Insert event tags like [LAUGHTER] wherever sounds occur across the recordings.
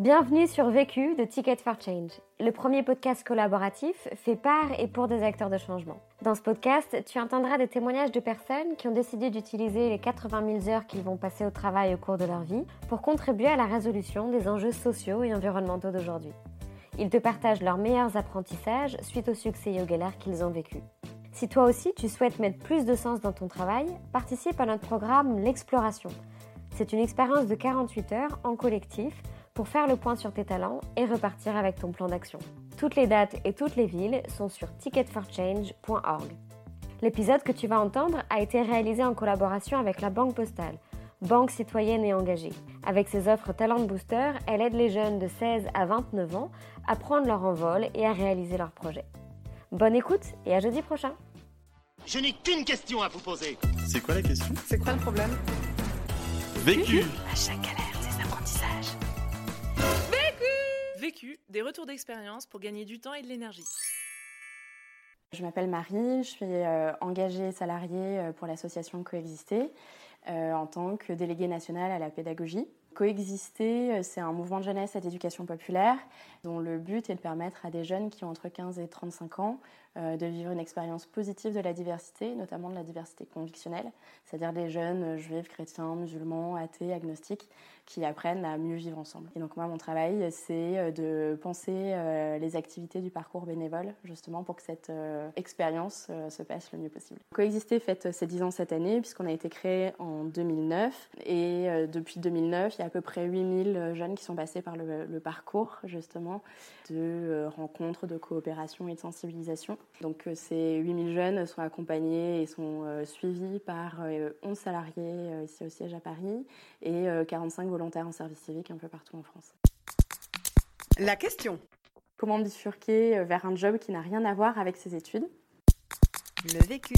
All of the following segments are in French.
Bienvenue sur Vécu de Ticket for Change, le premier podcast collaboratif fait par et pour des acteurs de changement. Dans ce podcast, tu entendras des témoignages de personnes qui ont décidé d'utiliser les 80 000 heures qu'ils vont passer au travail au cours de leur vie pour contribuer à la résolution des enjeux sociaux et environnementaux d'aujourd'hui. Ils te partagent leurs meilleurs apprentissages suite au succès et aux galères qu'ils ont vécu. Si toi aussi tu souhaites mettre plus de sens dans ton travail, participe à notre programme L'Exploration. C'est une expérience de 48 heures en collectif pour faire le point sur tes talents et repartir avec ton plan d'action. Toutes les dates et toutes les villes sont sur ticketforchange.org. L'épisode que tu vas entendre a été réalisé en collaboration avec la Banque Postale, banque citoyenne et engagée. Avec ses offres Talent Booster, elle aide les jeunes de 16 à 29 ans à prendre leur envol et à réaliser leurs projets. Bonne écoute et à jeudi prochain. Je n'ai qu'une question à vous poser. C'est quoi la question? C'est quoi le problème? Vécu À chaque des retours d'expérience pour gagner du temps et de l'énergie. Je m'appelle Marie, je suis euh, engagée salariée euh, pour l'association Coexister euh, en tant que déléguée nationale à la pédagogie. Coexister, c'est un mouvement de jeunesse et d'éducation populaire dont le but est de permettre à des jeunes qui ont entre 15 et 35 ans de vivre une expérience positive de la diversité, notamment de la diversité convictionnelle, c'est-à-dire des jeunes juifs, chrétiens, musulmans, athées, agnostiques, qui apprennent à mieux vivre ensemble. Et donc moi, mon travail, c'est de penser les activités du parcours bénévole, justement pour que cette expérience se passe le mieux possible. Coexister fête ses 10 ans cette année, puisqu'on a été créé en 2009. Et depuis 2009, il y a à peu près 8000 jeunes qui sont passés par le, le parcours, justement, de rencontres, de coopération et de sensibilisation. Donc ces 8000 jeunes sont accompagnés et sont suivis par 11 salariés ici au siège à Paris et 45 volontaires en service civique un peu partout en France. La question Comment bifurquer vers un job qui n'a rien à voir avec ses études? Le vécu.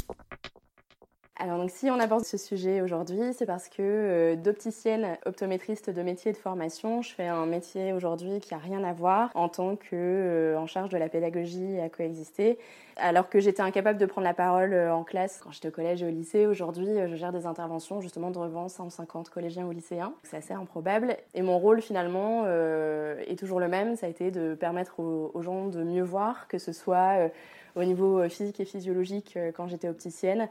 Alors donc si on aborde ce sujet aujourd'hui, c'est parce que euh, d'opticienne optométriste de métier et de formation, je fais un métier aujourd'hui qui a rien à voir en tant que euh, en charge de la pédagogie à coexister. Alors que j'étais incapable de prendre la parole euh, en classe quand j'étais au collège et au lycée, aujourd'hui je gère des interventions justement devant 150 collégiens ou lycéens. C'est assez improbable. Et mon rôle finalement est toujours le même, ça a été de permettre aux gens de mieux voir, que ce soit au niveau physique et physiologique quand j'étais opticienne,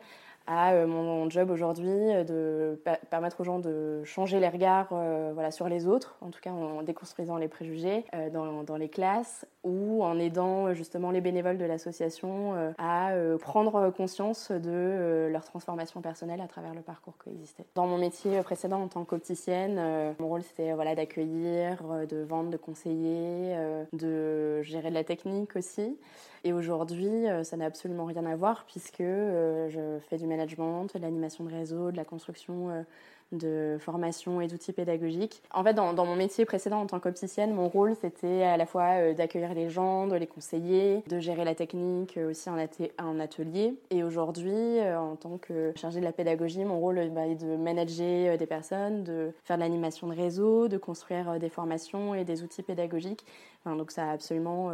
à euh, mon job aujourd'hui de permettre aux gens de changer les regards euh, voilà, sur les autres, en tout cas en déconstruisant les préjugés euh, dans, dans, les classes ou en aidant justement les bénévoles de l'association à prendre conscience de leur transformation personnelle à travers le parcours coexisté. Dans mon métier précédent en tant qu'opticienne, mon rôle c'était voilà, d'accueillir, de vendre, de conseiller, de gérer de la technique aussi. Et aujourd'hui, ça n'a absolument rien à voir puisque je fais du management, de l'animation de réseau, de la construction de formation et d'outils pédagogiques. En fait, dans, mon métier précédent en tant qu'opticienne, mon rôle c'était à la fois d'accueillir les gens, de les conseiller, de gérer la technique aussi en, atelier. Et aujourd'hui, en tant que chargée de la pédagogie, mon rôle bah, est de manager des personnes, de faire de l'animation de réseau, de construire des formations et des outils pédagogiques. Enfin, donc ça a absolument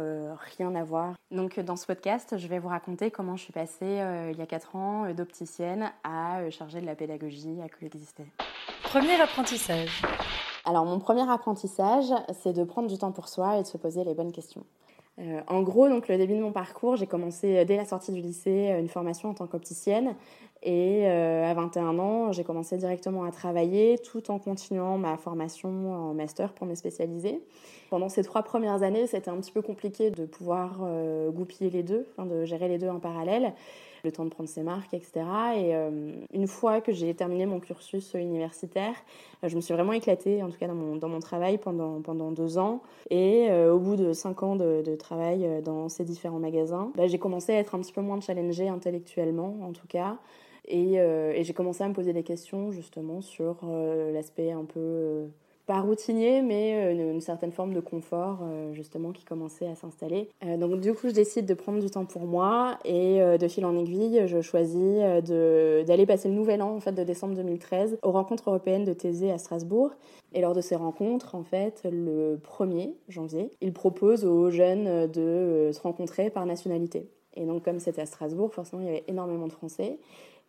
rien à voir. Donc dans ce podcast, je vais vous raconter comment je suis passée il y a 4 ans d'opticienne à charger de la pédagogie à coexister. Premier apprentissage. Alors mon premier apprentissage, c'est de prendre du temps pour soi et de se poser les bonnes questions. Euh, en gros, donc le début de mon parcours, j'ai commencé dès la sortie du lycée une formation en tant qu'opticienne et euh, à 21 ans, j'ai commencé directement à travailler tout en continuant ma formation en master pour me spécialiser. Pendant ces trois premières années, c'était un petit peu compliqué de pouvoir euh, goupiller les deux, de gérer les deux en parallèle le temps de prendre ses marques, etc. Et euh, une fois que j'ai terminé mon cursus universitaire, je me suis vraiment éclatée, en tout cas dans mon, dans mon travail pendant, pendant deux ans. Et euh, au bout de cinq ans de, travail dans ces différents magasins, bah, j'ai commencé à être un petit peu moins challengée intellectuellement, en tout cas. Et, et j'ai commencé à me poser des questions justement sur l'aspect un peu pas routinier, mais euh, une, certaine forme de confort euh, justement qui commençait à s'installer. Euh, donc du coup, je décide de prendre du temps pour moi et de fil en aiguille, je choisis d'aller passer le nouvel an en fait de décembre 2013 aux rencontres européennes de Thésée à Strasbourg. Et lors de ces rencontres, en fait, le 1er janvier, il propose aux jeunes de se rencontrer par nationalité. Et donc comme c'était à Strasbourg, forcément, il y avait énormément de Français.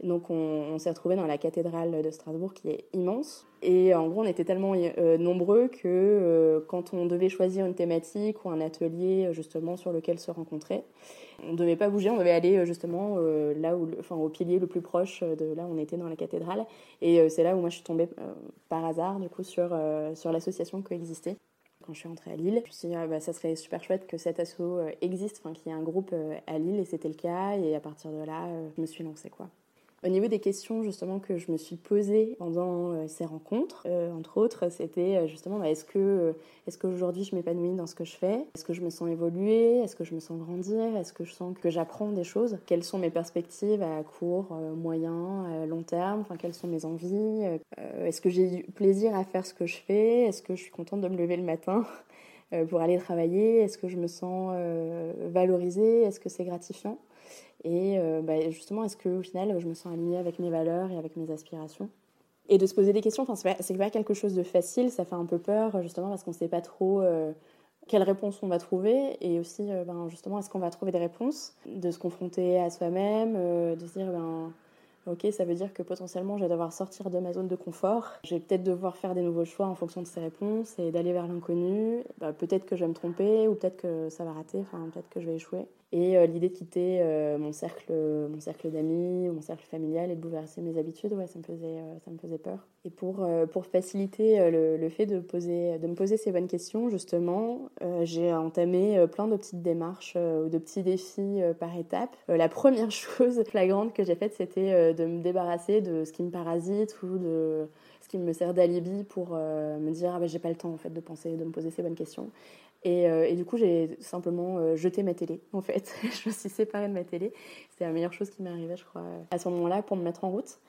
Donc on, s'est retrouvés dans la cathédrale de Strasbourg qui est immense. Et en gros, on était tellement euh, nombreux que euh, quand on devait choisir une thématique ou un atelier justement sur lequel se rencontrer, on ne devait pas bouger, on devait aller justement là où, enfin, au pilier le plus proche de là où on était dans la cathédrale. Et c'est là où moi je suis tombée par hasard du coup sur, sur l'association Coexister quand je suis rentrée à Lille. Je me suis dit, ah, bah, ça serait super chouette que cet asso existe, qu'il y ait un groupe à Lille, et c'était le cas. Et à partir de là, je me suis lancée, quoi. Au niveau des questions justement que je me suis posées pendant euh, ces rencontres, euh, entre autres, c'était euh, justement bah, est-ce que est-ce qu'aujourd'hui je m'épanouis dans ce que je fais? Est-ce que je me sens évoluer? Est-ce que je me sens grandir? Est-ce que je sens que j'apprends des choses? Quelles sont mes perspectives à court, moyen, long terme? Enfin, quelles sont mes envies? Est-ce que j'ai du plaisir à faire ce que je fais? Est-ce que je suis contente de me lever le matin pour aller travailler? Est-ce que je me sens valorisée? Est-ce que c'est gratifiant? Et euh, bah, justement, est-ce qu'au final, je me sens alignée avec mes valeurs et avec mes aspirations? Et de se poser des questions, c'est pas, pas quelque chose de facile, ça fait un peu peur, justement, parce qu'on ne sait pas trop euh, quelles réponses on va trouver. Et aussi, euh, ben, justement, est-ce qu'on va trouver des réponses? De se confronter à soi-même, de se dire, ben, ok, ça veut dire que potentiellement, je vais devoir sortir de ma zone de confort. Je vais peut-être devoir faire des nouveaux choix en fonction de ces réponses et d'aller vers l'inconnu. Bah, peut-être que je vais me tromper ou peut-être que ça va rater, enfin, peut-être que je vais échouer. Et euh, l'idée de quitter euh, mon cercle, mon cercle d'amis, mon cercle familial et de bouleverser mes habitudes, ouais, ça me faisait, euh, ça me faisait peur. Et pour, pour faciliter le, le, fait de, poser, de me poser ces bonnes questions, justement, j'ai entamé plein de petites démarches ou de petits défis par étapes. la première [LAUGHS] chose flagrante que j'ai faite, c'était de me débarrasser de ce qui me parasite ou de ce qui me sert d'alibi pour me dire ah ben, j'ai pas le temps en fait de penser, de me poser ces bonnes questions. Euh, et, du coup, j'ai simplement euh, jeté ma télé, en fait. [LAUGHS] je me suis séparée de ma télé. C'était la meilleure chose qui m'est arrivée, je crois, à ce moment-là, pour me mettre en route.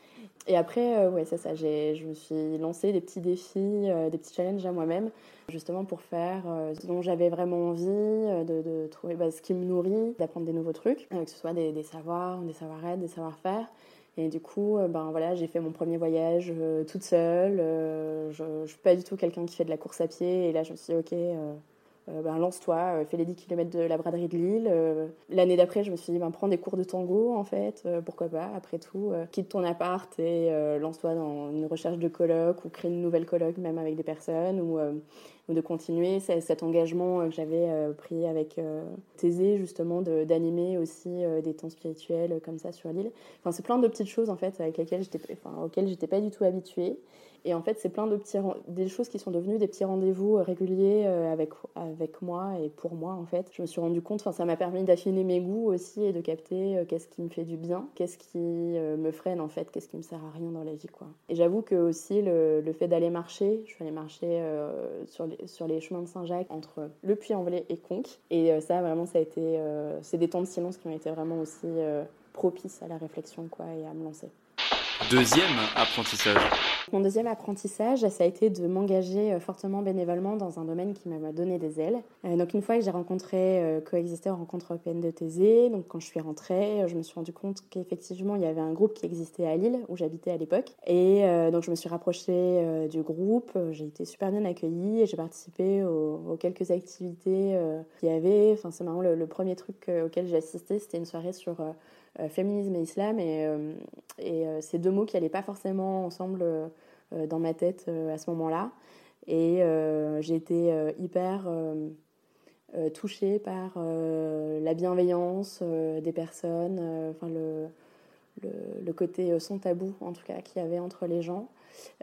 Et après, euh, ouais, c'est ça. Je me suis lancé des petits défis, des petits challenges à moi-même, justement pour faire ce dont j'avais vraiment envie, de, trouver bah, ce qui me nourrit, d'apprendre des nouveaux trucs, que ce soit des, savoirs, des savoir-être, des savoir-faire. Et du coup, ben voilà, j'ai fait mon premier voyage toute seule. je ne suis pas du tout quelqu'un qui fait de la course à pied. Et là, je me suis dit, ok, ben, lance-toi, euh, fais les 10 km de la braderie de Lille. Euh, l'année d'après, je me suis dit, ben, prends des cours de tango, en fait, pourquoi pas, après tout. quitte ton appart et lance-toi dans une recherche de colloque ou crée une nouvelle colloque, même avec des personnes, ou, de continuer cet engagement que j'avais pris avec Thésée, justement, d'animer aussi des temps spirituels comme ça sur l'île. Enfin, c'est plein de petites choses, en fait, avec auxquelles j'étais pas du tout habituée. Et en fait, c'est plein de petits, des choses qui sont devenues des petits rendez-vous euh, réguliers euh, avec, avec moi et pour moi, en fait. Je me suis rendu compte, ça m'a permis d'affiner mes goûts aussi et de capter euh, qu'est-ce qui me fait du bien, qu'est-ce qui me freine, en fait, qu'est-ce qui me sert à rien dans la vie, quoi. Et j'avoue que aussi, le, le fait d'aller marcher, je suis allée marcher sur, les, sur les chemins de Saint-Jacques entre le Puy-en-Velay et Conques. Et ça, vraiment, ça a été. c'est des temps de silence qui ont été vraiment aussi propices à la réflexion, quoi, et à me lancer. Deuxième apprentissage. Mon deuxième apprentissage, ça a été de m'engager euh, fortement bénévolement dans un domaine qui m'a donné des ailes. Euh, donc une fois que j'ai rencontré euh, Coexister rencontre européenne de Thésée, donc quand je suis rentrée, je me suis rendu compte qu'effectivement il y avait un groupe qui existait à Lille où j'habitais à l'époque. Et donc je me suis rapprochée du groupe, j'ai été super bien accueillie et j'ai participé aux, quelques activités qu'il y avait. Enfin c'est marrant, le, le, premier truc auquel j'ai assisté, c'était une soirée sur féminisme et islam. Et, euh, euh, ces deux mots qui n'allaient pas forcément ensemble dans ma tête à ce moment-là. Et j'ai été hyper touchée par la bienveillance des personnes, enfin le, le, côté sans tabou en tout cas qu'il y avait entre les gens,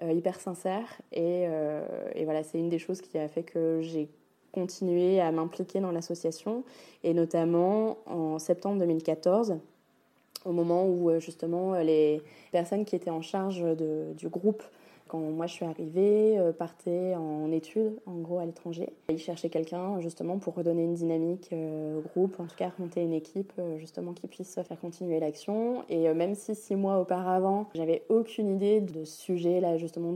hyper sincère. Et voilà, c'est une des choses qui a fait que j'ai continué à m'impliquer dans l'association, et notamment en septembre 2014 au moment où euh, justement les personnes qui étaient en charge du groupe quand moi je suis arrivée, euh, partaient en études, en gros à l'étranger. Ils cherchaient quelqu'un justement pour redonner une dynamique euh, au groupe, en tout cas remonter une équipe justement qui puisse faire continuer l'action. Et même si six mois auparavant, j'avais aucune idée de sujet là justement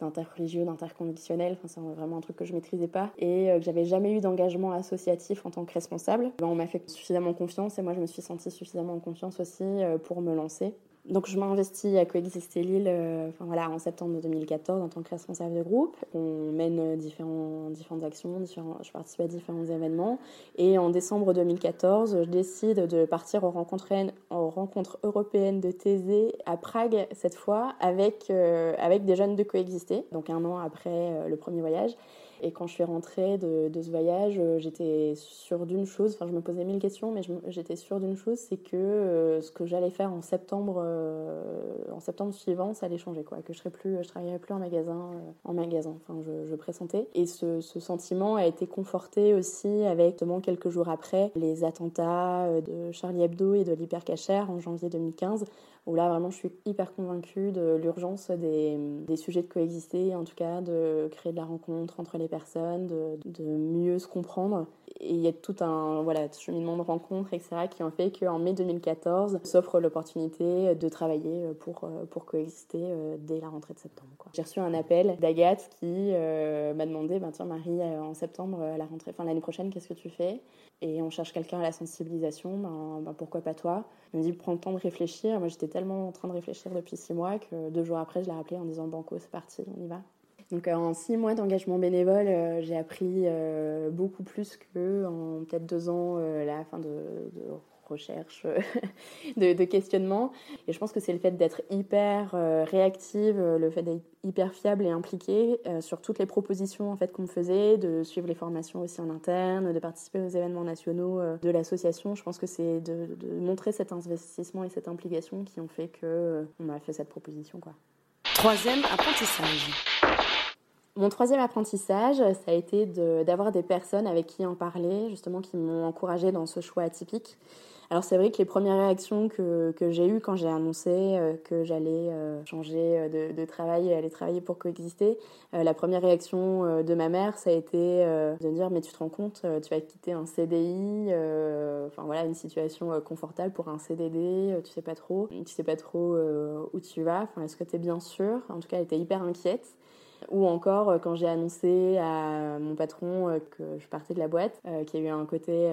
d'interreligieux, d'interconditionnel. Enfin, c'est vraiment un truc que je maîtrisais pas et que j'avais jamais eu d'engagement associatif en tant que responsable. Ben, on m'a fait suffisamment confiance et moi je me suis sentie suffisamment en confiance aussi pour me lancer. Donc je m'investis à Coexister Lille euh, enfin, voilà, en septembre 2014 en tant que responsable de groupe. On mène différents, différentes actions, je participe à différents événements. Et en décembre 2014, je décide de partir aux rencontres, européennes de Thésée à Prague cette fois avec, euh, avec des jeunes de Coexister, donc un an après euh, le premier voyage. Et quand je suis rentrée de, ce voyage, euh, j'étais sûre d'une chose, enfin je me posais mille questions, mais j'étais sûre d'une chose, c'est que euh, ce que j'allais faire en septembre, euh, en septembre suivant, ça allait changer, quoi. Que je serais plus, je travaillerais plus en magasin, en magasin. Enfin, je, pressentais. Et ce, sentiment a été conforté aussi avec, justement, quelques jours après, les attentats de Charlie Hebdo et de l'Hypercacher en janvier 2015, où là vraiment je suis hyper convaincue de l'urgence des, sujets de coexister, en tout cas de créer de la rencontre entre les personnes, de, mieux se comprendre. Et il y a tout un voilà, cheminement de rencontres, etc., qui ont fait qu'en mai 2014 s'offre l'opportunité de travailler pour, pour coexister euh, dès la rentrée de septembre. J'ai reçu un appel d'Agathe qui euh, m'a demandé ben, Tiens, Marie, euh, en septembre, à la rentrée, enfin l'année prochaine, qu'est-ce que tu fais? Et on cherche quelqu'un à la sensibilisation, ben, ben, pourquoi pas toi? Elle me dit Prends le temps de réfléchir. Moi, j'étais tellement en train de réfléchir depuis six mois que deux jours après, je l'ai rappelé en disant Banco, c'est parti, on y va. Donc en six mois d'engagement bénévole, euh, j'ai appris euh, beaucoup plus que peut-être deux ans euh, la fin de, de recherche, [LAUGHS] de, de, questionnement. Et je pense que c'est le fait d'être hyper réactive, le fait d'être hyper fiable et impliquée sur toutes les propositions en fait qu'on me faisait, de suivre les formations aussi en interne, de participer aux événements nationaux de l'association. Je pense que c'est de, de, montrer cet investissement et cette implication qui ont fait que on m'a fait cette proposition quoi. Troisième apprentissage. Mon troisième apprentissage, ça a été d'avoir des personnes avec qui en parler, justement, qui m'ont encouragé dans ce choix atypique. Alors c'est vrai que les premières réactions que, j'ai eues quand j'ai annoncé euh, que j'allais euh, changer euh, de, travail et aller travailler pour coexister, la première réaction de ma mère, ça a été de me dire mais tu te rends compte, tu vas quitter un CDI, enfin voilà une situation confortable pour un CDD, tu sais pas trop, tu sais pas trop où tu vas, est-ce que tu es bien sûr En tout cas elle était hyper inquiète. Ou encore euh, quand j'ai annoncé à mon patron euh, que je partais de la boîte, euh, qu'il y a eu un côté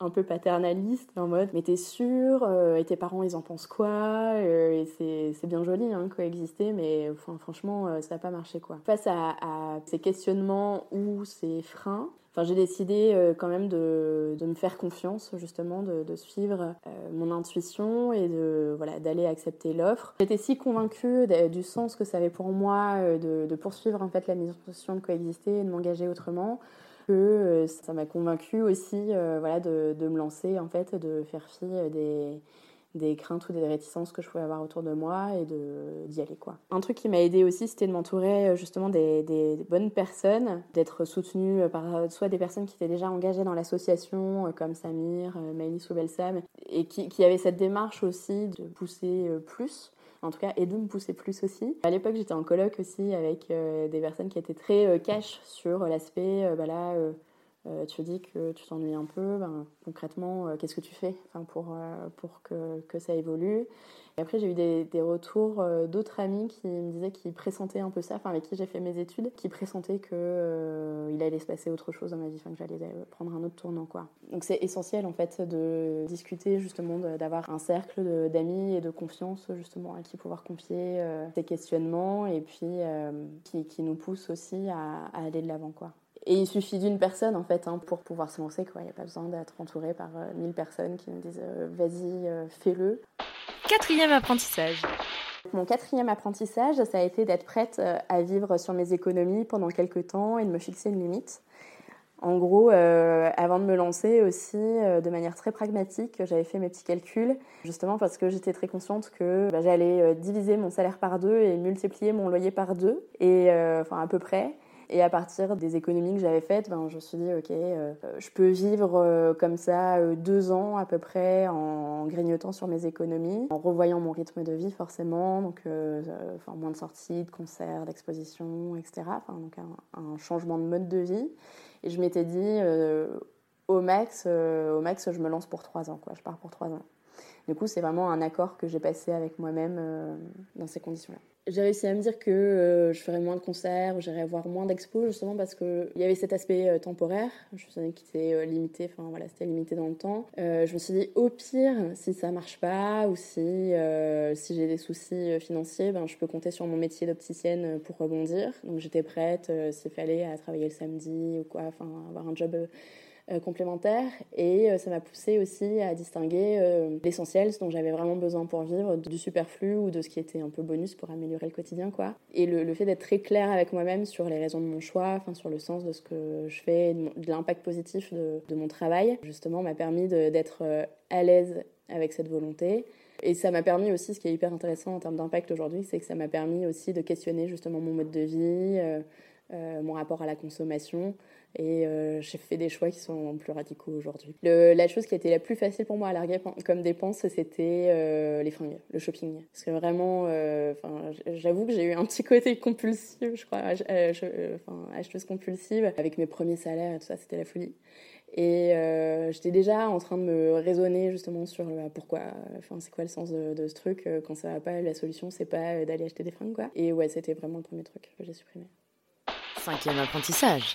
un peu paternaliste, en mode mais t'es sûr Et tes parents ils en pensent quoi c'est bien joli hein, coexister, mais franchement ça n'a pas marché quoi. Face à ces questionnements ou ces freins, J'ai décidé euh, quand même de, me faire confiance, justement, de, suivre euh, mon intuition et de voilà d'aller accepter l'offre. J'étais si convaincue du sens que ça avait pour moi euh, de, poursuivre en fait la mission de coexister et de m'engager autrement que ça m'a convaincue aussi voilà de, me lancer en fait, de faire fi des des craintes ou des réticences que je pouvais avoir autour de moi et d'y aller quoi. Un truc qui m'a aidé aussi c'était de m'entourer euh, justement des, bonnes personnes, d'être soutenue euh, par euh, soit des personnes qui étaient déjà engagées dans l'association comme Samir, Maëlys ou Belsam et qui, avaient cette démarche aussi de pousser plus en tout cas, et de me pousser plus aussi. À l'époque, j'étais en colloque aussi avec des personnes qui étaient très euh, cash sur l'aspect, euh, bah euh, tu dis que tu t'ennuies un peu, ben, concrètement, euh, qu'est-ce que tu fais pour, euh, pour que, que, ça évolue? Et après, j'ai eu des, des retours d'autres amis qui me disaient qu'ils pressentaient un peu ça, enfin, avec qui j'ai fait mes études, qui pressentaient qu'il allait se passer autre chose dans ma vie, que j'allais prendre un autre tournant. Quoi. Donc c'est essentiel en fait de discuter justement, d'avoir un cercle d'amis et de confiance justement à qui pouvoir confier ces questionnements et puis qui, qui nous pousse aussi à, à aller de l'avant. Et il suffit d'une personne en fait hein, pour pouvoir se lancer. Quoi. Il n'y a pas besoin d'être entouré par euh, mille personnes qui nous disent euh, vas-y, euh, fais-le. Quatrième apprentissage. Mon quatrième apprentissage, ça a été d'être prête à vivre sur mes économies pendant quelques temps et de me fixer une limite. En gros, euh, avant de me lancer aussi, euh, de manière très pragmatique, j'avais fait mes petits calculs, justement parce que j'étais très consciente que bah, j'allais euh, diviser mon salaire par deux et multiplier mon loyer par deux, et enfin à peu près. Et à partir des économies que j'avais faites, ben, je me suis dit, ok, euh, je peux vivre euh, comme ça euh, deux ans à peu près en grignotant sur mes économies, en revoyant mon rythme de vie forcément, donc enfin, moins de sorties, de concerts, d'expositions, etc. Donc un, changement de mode de vie. Et je m'étais dit, au max, au max, je me lance pour trois ans. Je pars pour trois ans. Du coup, c'est vraiment un accord que j'ai passé avec moi-même dans ces conditions-là. J'ai réussi à me dire que euh, je ferais moins de concerts, j'irais voir moins d'expos, justement parce qu'il y avait cet aspect euh, temporaire. Je me souviens qu'il était euh, limité, enfin voilà, c'était limité dans le temps. je me suis dit, au pire, si ça marche pas, ou si, si j'ai des soucis financiers, ben, je peux compter sur mon métier d'opticienne pour rebondir. Donc j'étais prête, s'il fallait, à travailler le samedi ou quoi, enfin avoir un job complémentaires et euh, ça m'a poussé aussi à distinguer euh, l'essentiel, ce dont j'avais vraiment besoin pour vivre, du superflu ou de ce qui était un peu bonus pour améliorer le quotidien quoi. Et le, fait d'être très clair avec moi-même sur les raisons de mon choix, enfin sur le sens de ce que je fais, de l'impact positif de, mon travail, justement m'a permis d'être à l'aise avec cette volonté. Et ça m'a permis aussi, ce qui est hyper intéressant en termes d'impact aujourd'hui, c'est que ça m'a permis aussi de questionner justement mon mode de vie, mon rapport à la consommation, et euh, j'ai fait des choix qui sont plus radicaux aujourd'hui. La chose qui a été la plus facile pour moi à larguer comme dépense, c'était euh, les fringues, le shopping. Parce que vraiment, euh, j'avoue que j'ai eu un petit côté compulsif, je crois, acheteuse compulsive. Avec mes premiers salaires et tout ça, c'était la folie. Et j'étais déjà en train de me raisonner justement sur pourquoi, enfin c'est quoi le sens de, de, ce truc quand ça va pas, la solution c'est pas d'aller acheter des fringues quoi. Et ouais, c'était vraiment le premier truc que j'ai supprimé. Cinquième apprentissage.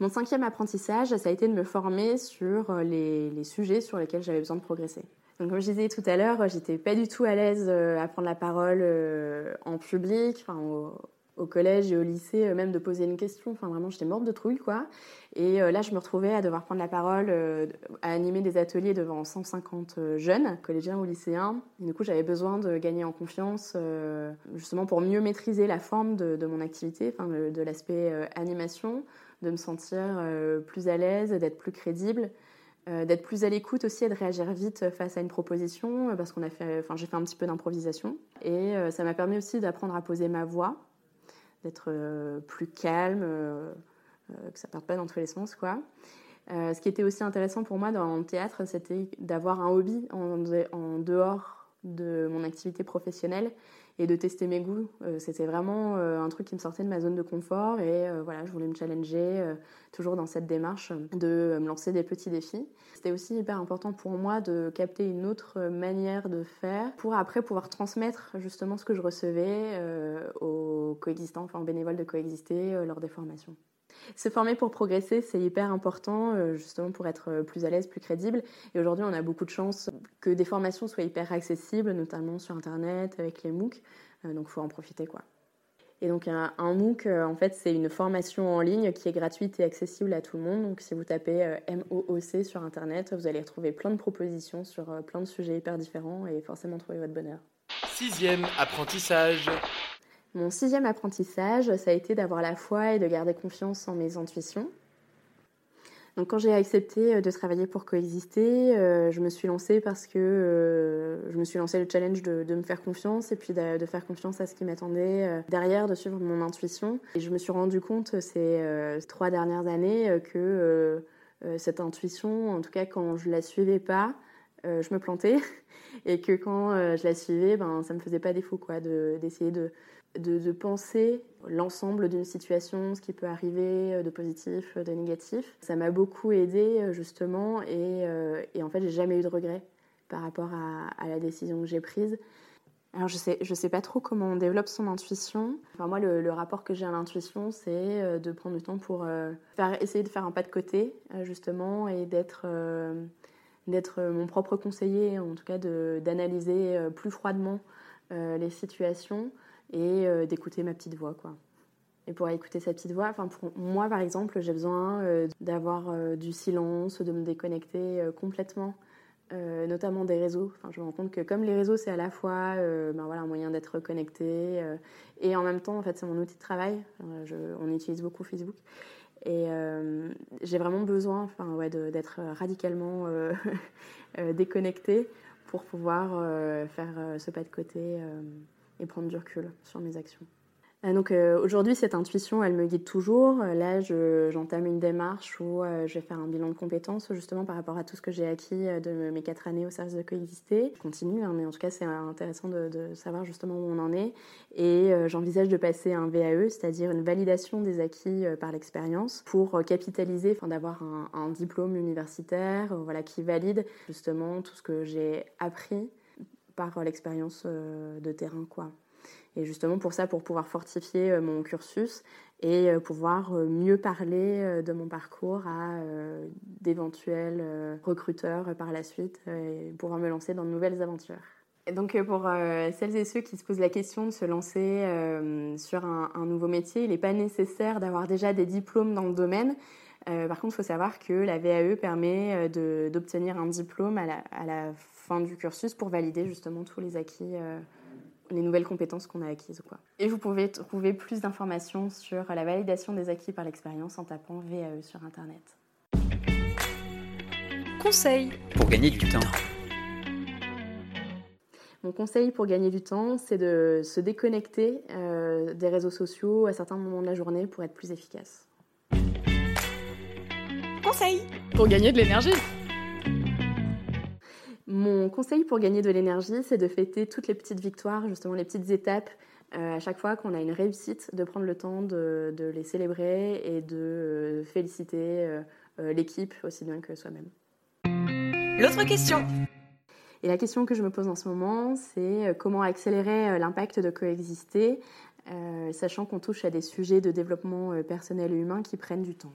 Mon cinquième apprentissage, ça a été de me former sur euh, les, sujets sur lesquels j'avais besoin de progresser. Donc, comme je disais tout à l'heure, j'étais pas du tout à l'aise euh, à prendre la parole euh, en public, enfin, au, collège et au lycée, même de poser une question. Enfin, vraiment, j'étais morte de trouille, quoi. Et là, je me retrouvais à devoir prendre la parole, à animer des ateliers devant 150 jeunes, collégiens ou lycéens. Et du coup, j'avais besoin de gagner en confiance, justement pour mieux maîtriser la forme de, mon activité, enfin, de l'aspect animation, de me sentir euh, plus à l'aise, d'être plus crédible, euh, d'être plus à l'écoute aussi et de réagir vite face à une proposition euh, parce qu'on a fait, enfin j'ai fait un petit peu d'improvisation et ça m'a permis aussi d'apprendre à poser ma voix, d'être plus calme, que ça parte pas dans tous les sens quoi. ce qui était aussi intéressant pour moi dans le théâtre, c'était d'avoir un hobby en dehors de mon activité professionnelle et de tester mes goûts. Euh, c'était vraiment euh, un truc qui me sortait de ma zone de confort et euh, voilà, je voulais me challenger toujours dans cette démarche de me lancer des petits défis. C'était aussi hyper important pour moi de capter une autre manière de faire pour après pouvoir transmettre justement ce que je recevais aux coexistants, enfin aux bénévoles de coexister lors des formations. Se former pour progresser, c'est hyper important, euh, justement pour être euh, plus à l'aise, plus crédible. Et aujourd'hui, on a beaucoup de chance que des formations soient hyper accessibles, notamment sur Internet, avec les MOOC. Euh, donc, faut en profiter, quoi. Et donc, un, MOOC, en fait, c'est une formation en ligne qui est gratuite et accessible à tout le monde. Donc, si vous tapez MOOC sur Internet, vous allez retrouver plein de propositions sur plein de sujets hyper différents et forcément trouver votre bonheur. Sixième apprentissage. Mon sixième apprentissage, ça a été d'avoir la foi et de garder confiance en mes intuitions. Donc quand j'ai accepté euh, de travailler pour coexister, euh, je me suis lancée parce que euh, je me suis lancé le challenge de, me faire confiance et puis de, faire confiance à ce qui m'attendait derrière, de suivre mon intuition. Et je me suis rendu compte ces trois dernières années que cette intuition, en tout cas quand je la suivais pas, je me plantais [LAUGHS] et que quand je la suivais, ben ça me faisait pas défaut quoi, d'essayer de de, penser l'ensemble d'une situation, ce qui peut arriver euh, de positif, de négatif. Ça m'a beaucoup aidé euh, justement et, euh, et en fait j'ai jamais eu de regrets par rapport à, la décision que j'ai prise. Alors je sais, je sais pas trop comment on développe son intuition. Enfin moi le, rapport que j'ai à l'intuition c'est de prendre du temps pour faire, essayer de faire un pas de côté justement et d'être d'être mon propre conseiller, en tout cas d'analyser plus froidement les situations et euh, d'écouter ma petite voix, quoi. Et pour écouter sa petite voix, enfin pour moi par exemple, j'ai besoin euh, d'avoir euh, du silence, de me déconnecter complètement, notamment des réseaux. Enfin, je me rends compte que comme les réseaux, c'est à la fois ben voilà, un moyen d'être connecté et en même temps, en fait, c'est mon outil de travail. on utilise beaucoup Facebook. Et j'ai vraiment besoin enfin, ouais, d'être radicalement [LAUGHS] déconnecté pour pouvoir faire ce pas de côté et prendre du recul sur mes actions. Euh, donc euh, aujourd'hui, cette intuition, elle me guide toujours. Euh, là, j'entame une démarche où je vais faire un bilan de compétences justement par rapport à tout ce que j'ai acquis de mes quatre années au service de coexister. Je continue, hein, mais en tout cas, c'est intéressant de, savoir justement où on en est. Et j'envisage de passer un VAE, c'est-à-dire une validation des acquis par l'expérience, pour capitaliser, d'avoir un, un, diplôme universitaire, voilà, qui valide justement tout ce que j'ai appris par l'expérience de terrain, quoi. Et justement pour ça, pour pouvoir fortifier mon cursus et pouvoir mieux parler de mon parcours à d'éventuels recruteurs par la suite et pouvoir me lancer dans de nouvelles aventures. Et donc pour celles et ceux qui se posent la question de se lancer sur un, nouveau métier, il n'est pas nécessaire d'avoir déjà des diplômes dans le domaine. Euh, par contre, il faut savoir que la VAE permet euh, d'obtenir un diplôme à la, fin du cursus pour valider justement tous les acquis, euh, les nouvelles compétences qu'on a acquises. Quoi. Et vous pouvez trouver plus d'informations sur la validation des acquis par l'expérience en tapant VAE sur Internet. Conseil pour gagner du temps. Mon conseil pour gagner du temps, c'est de se déconnecter des réseaux sociaux à certains moments de la journée pour être plus efficace conseil pour gagner de l'énergie Mon conseil pour gagner de l'énergie, c'est de fêter toutes les petites victoires, justement les petites étapes. Euh, à chaque fois qu'on a une réussite, de prendre le temps de, les célébrer et de euh, féliciter euh, l'équipe aussi bien que soi-même. L'autre question et la question que je me pose en ce moment, c'est comment accélérer l'impact de coexister, sachant qu'on touche à des sujets de développement personnel et humain qui prennent du temps.